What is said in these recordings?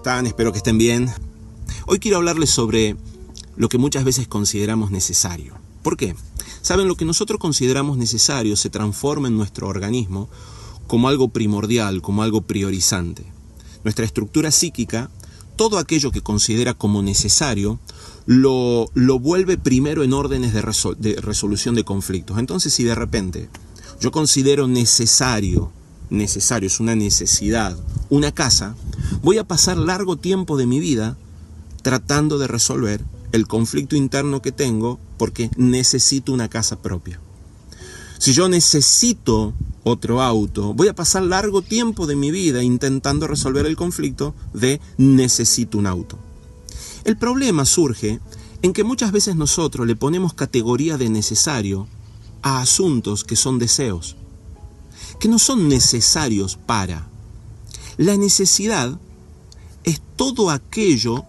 están? Espero que estén bien. Hoy quiero hablarles sobre lo que muchas veces consideramos necesario. ¿Por qué? Saben, lo que nosotros consideramos necesario se transforma en nuestro organismo como algo primordial, como algo priorizante. Nuestra estructura psíquica, todo aquello que considera como necesario, lo, lo vuelve primero en órdenes de, de resolución de conflictos. Entonces, si de repente yo considero necesario, necesario, es una necesidad, una casa, voy a pasar largo tiempo de mi vida tratando de resolver el conflicto interno que tengo porque necesito una casa propia. Si yo necesito otro auto, voy a pasar largo tiempo de mi vida intentando resolver el conflicto de necesito un auto. El problema surge en que muchas veces nosotros le ponemos categoría de necesario a asuntos que son deseos, que no son necesarios para. La necesidad es todo aquello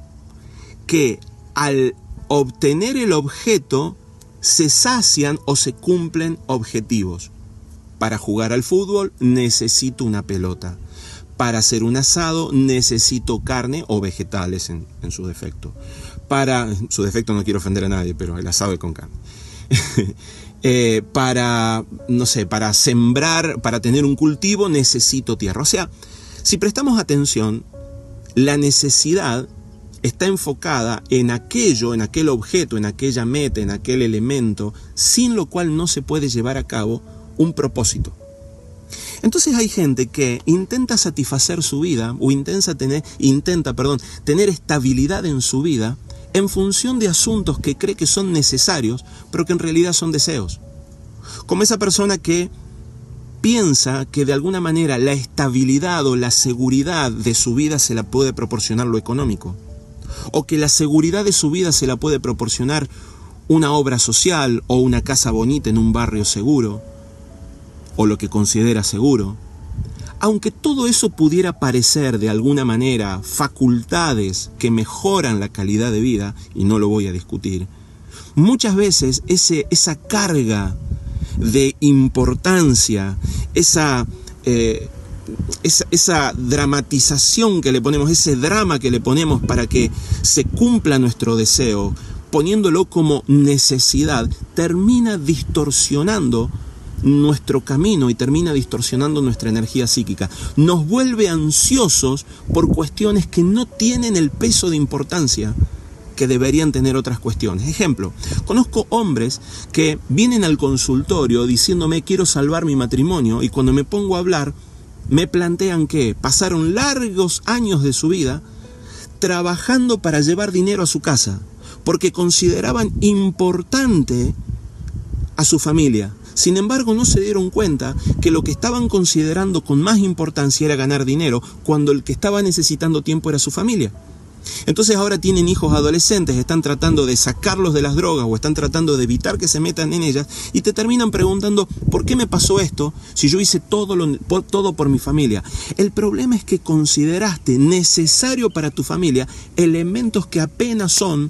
que al obtener el objeto se sacian o se cumplen objetivos. Para jugar al fútbol necesito una pelota. Para hacer un asado necesito carne o vegetales en, su defecto. Para su defecto no quiero ofender a nadie, pero el asado es con carne. Eh, para, no sé, para sembrar, para tener un cultivo necesito tierra. O sea, si prestamos atención, la necesidad está enfocada en aquello, en aquel objeto, en aquella meta, en aquel elemento, sin lo cual no se puede llevar a cabo un propósito. Entonces hay gente que intenta satisfacer su vida o intenta tener, intenta, perdón, tener estabilidad en su vida en función de asuntos que cree que son necesarios, pero que en realidad son deseos. Como esa persona que piensa que de alguna manera la estabilidad o la seguridad de su vida se la puede proporcionar lo económico, o que la seguridad de su vida se la puede proporcionar una obra social o una casa bonita en un barrio seguro, o lo que considera seguro, aunque todo eso pudiera parecer de alguna manera facultades que mejoran la calidad de vida, y no lo voy a discutir, muchas veces ese, esa carga de importancia, esa, eh, esa, esa, dramatización que le ponemos, ese drama que le ponemos para que se cumpla nuestro deseo, poniéndolo como necesidad, termina distorsionando nuestro camino y termina distorsionando nuestra energía psíquica. Nos vuelve ansiosos por cuestiones que no tienen el peso de importancia que deberían tener otras cuestiones. Ejemplo, conozco hombres que vienen al consultorio diciéndome quiero salvar mi matrimonio y cuando me pongo a hablar me plantean que pasaron largos años de su vida trabajando para llevar dinero a su casa porque consideraban importante a su familia, sin embargo, no se dieron cuenta que lo que estaban considerando con más importancia era ganar dinero, cuando el que estaba necesitando tiempo era su familia. Entonces ahora tienen hijos adolescentes, están tratando de sacarlos de las drogas o están tratando de evitar que se metan en ellas y te terminan preguntando, ¿por qué me pasó esto si yo hice todo, todo por mi familia? El problema es que consideraste necesario para tu familia elementos que apenas son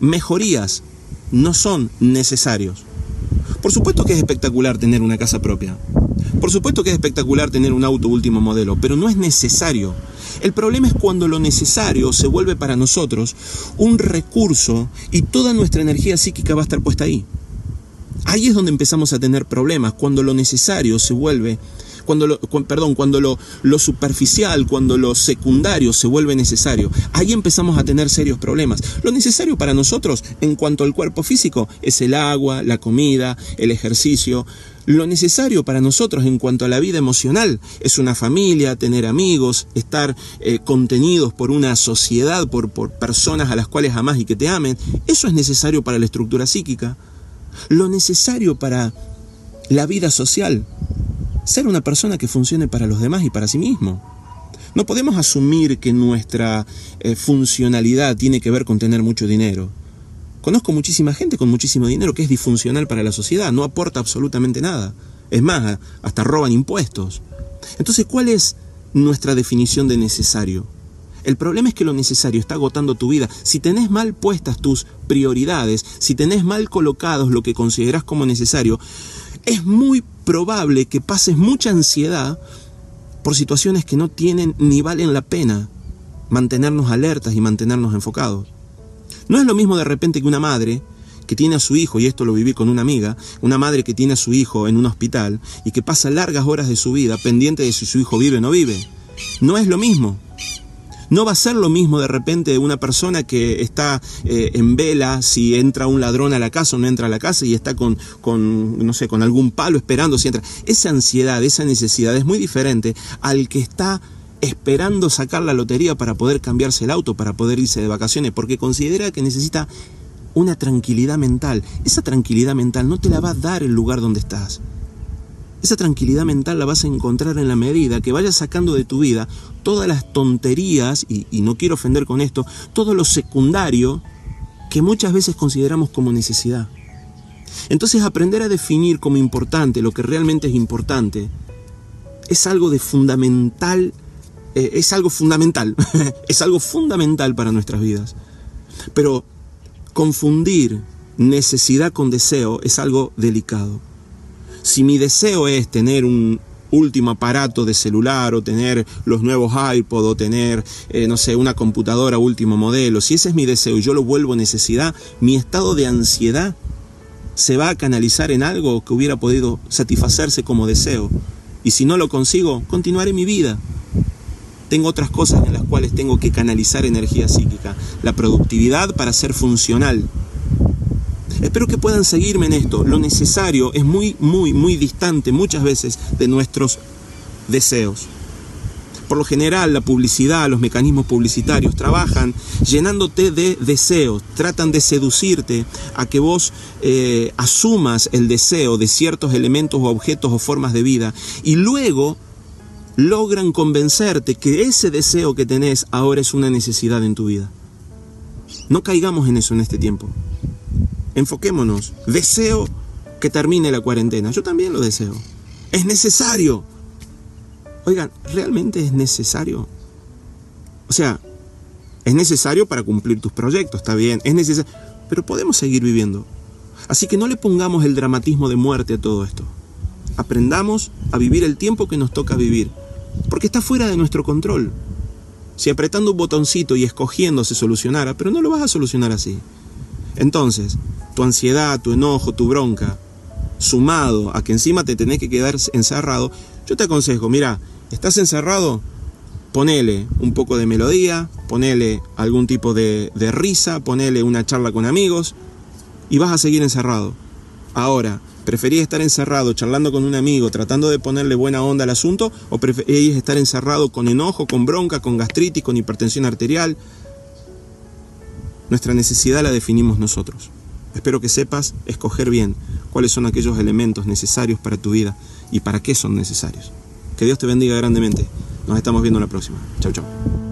mejorías, no son necesarios. Por supuesto que es espectacular tener una casa propia. Por supuesto que es espectacular tener un auto último modelo, pero no es necesario. El problema es cuando lo necesario se vuelve para nosotros un recurso y toda nuestra energía psíquica va a estar puesta ahí. Ahí es donde empezamos a tener problemas, cuando lo necesario se vuelve cuando lo, perdón, cuando lo, lo superficial, cuando lo secundario se vuelve necesario, ahí empezamos a tener serios problemas. Lo necesario para nosotros en cuanto al cuerpo físico es el agua, la comida, el ejercicio. Lo necesario para nosotros en cuanto a la vida emocional es una familia, tener amigos, estar eh, contenidos por una sociedad, por, por personas a las cuales amás y que te amen. Eso es necesario para la estructura psíquica. Lo necesario para la vida social ser una persona que funcione para los demás y para sí mismo. No podemos asumir que nuestra eh, funcionalidad tiene que ver con tener mucho dinero. Conozco muchísima gente con muchísimo dinero que es disfuncional para la sociedad, no aporta absolutamente nada. Es más, hasta roban impuestos. Entonces, ¿cuál es nuestra definición de necesario? El problema es que lo necesario está agotando tu vida. Si tenés mal puestas tus prioridades, si tenés mal colocados lo que consideras como necesario, es muy probable que pases mucha ansiedad por situaciones que no tienen ni valen la pena. mantenernos alertas y mantenernos enfocados. No es lo mismo de repente que una madre que tiene a su hijo, y esto lo viví con una amiga, una madre que tiene a su hijo en un hospital y que pasa largas horas de su vida pendiente de si su hijo vive o no vive. No es lo mismo. No va a ser lo mismo de repente una persona que está eh, en vela si entra un ladrón a la casa o no entra a la casa y está con, con, no sé, con algún palo esperando si entra. Esa ansiedad, esa necesidad es muy diferente al que está esperando sacar la lotería para poder cambiarse el auto, para poder irse de vacaciones, porque considera que necesita una tranquilidad mental. Esa tranquilidad mental no te la va a dar el lugar donde estás. Esa tranquilidad mental la vas a encontrar en la medida que vayas sacando de tu vida todas las tonterías, y, no quiero ofender con esto, todo lo secundario que muchas veces consideramos como necesidad. Entonces aprender a definir como importante lo que realmente es importante es algo de fundamental, eh, es algo fundamental, es algo fundamental para nuestras vidas. Pero Confundir necesidad con deseo es algo delicado. Si mi deseo es tener un último aparato de celular o tener los nuevos iPod o tener, eh, no sé, una computadora último modelo, si ese es mi deseo y yo lo vuelvo necesidad, mi estado de ansiedad se va a canalizar en algo que hubiera podido satisfacerse como deseo. Y si no lo consigo, continuaré mi vida. Tengo otras cosas en las cuales tengo que canalizar energía psíquica. La productividad para ser funcional. Espero que puedan seguirme en esto. Lo necesario es muy, muy, muy distante muchas veces de nuestros deseos. Por lo general, la publicidad, los mecanismos publicitarios trabajan llenándote de deseos, tratan de seducirte a que vos eh, asumas el deseo de ciertos elementos o objetos o formas de vida y luego logran convencerte que ese deseo que tenés ahora es una necesidad en tu vida. No caigamos en eso en este tiempo. Enfoquémonos. Deseo que termine la cuarentena. Yo también lo deseo. Es necesario. Oigan, ¿realmente es necesario? O sea, es necesario para cumplir tus proyectos, está bien, es necesario, pero podemos seguir viviendo. Así que no le pongamos el dramatismo de muerte a todo esto. Aprendamos a vivir el tiempo que nos toca vivir porque está fuera de nuestro control. Si apretando un botoncito y escogiendo se solucionara, pero no lo vas a solucionar así. Entonces, tu ansiedad, tu enojo, tu bronca, sumado a que encima te tenés que quedar encerrado, yo te aconsejo, mira, estás encerrado, ponele un poco de melodía, ponele algún tipo de, de risa, ponele una charla con amigos y vas a seguir encerrado. Ahora, ¿Preferís estar encerrado charlando con un amigo, tratando de ponerle buena onda al asunto? ¿O preferís estar encerrado con enojo, con bronca, con gastritis, con hipertensión arterial? Nuestra necesidad la definimos nosotros. Espero que sepas escoger bien cuáles son aquellos elementos necesarios para tu vida y para qué son necesarios. Que Dios te bendiga grandemente. Nos estamos viendo la próxima. Chau, chau.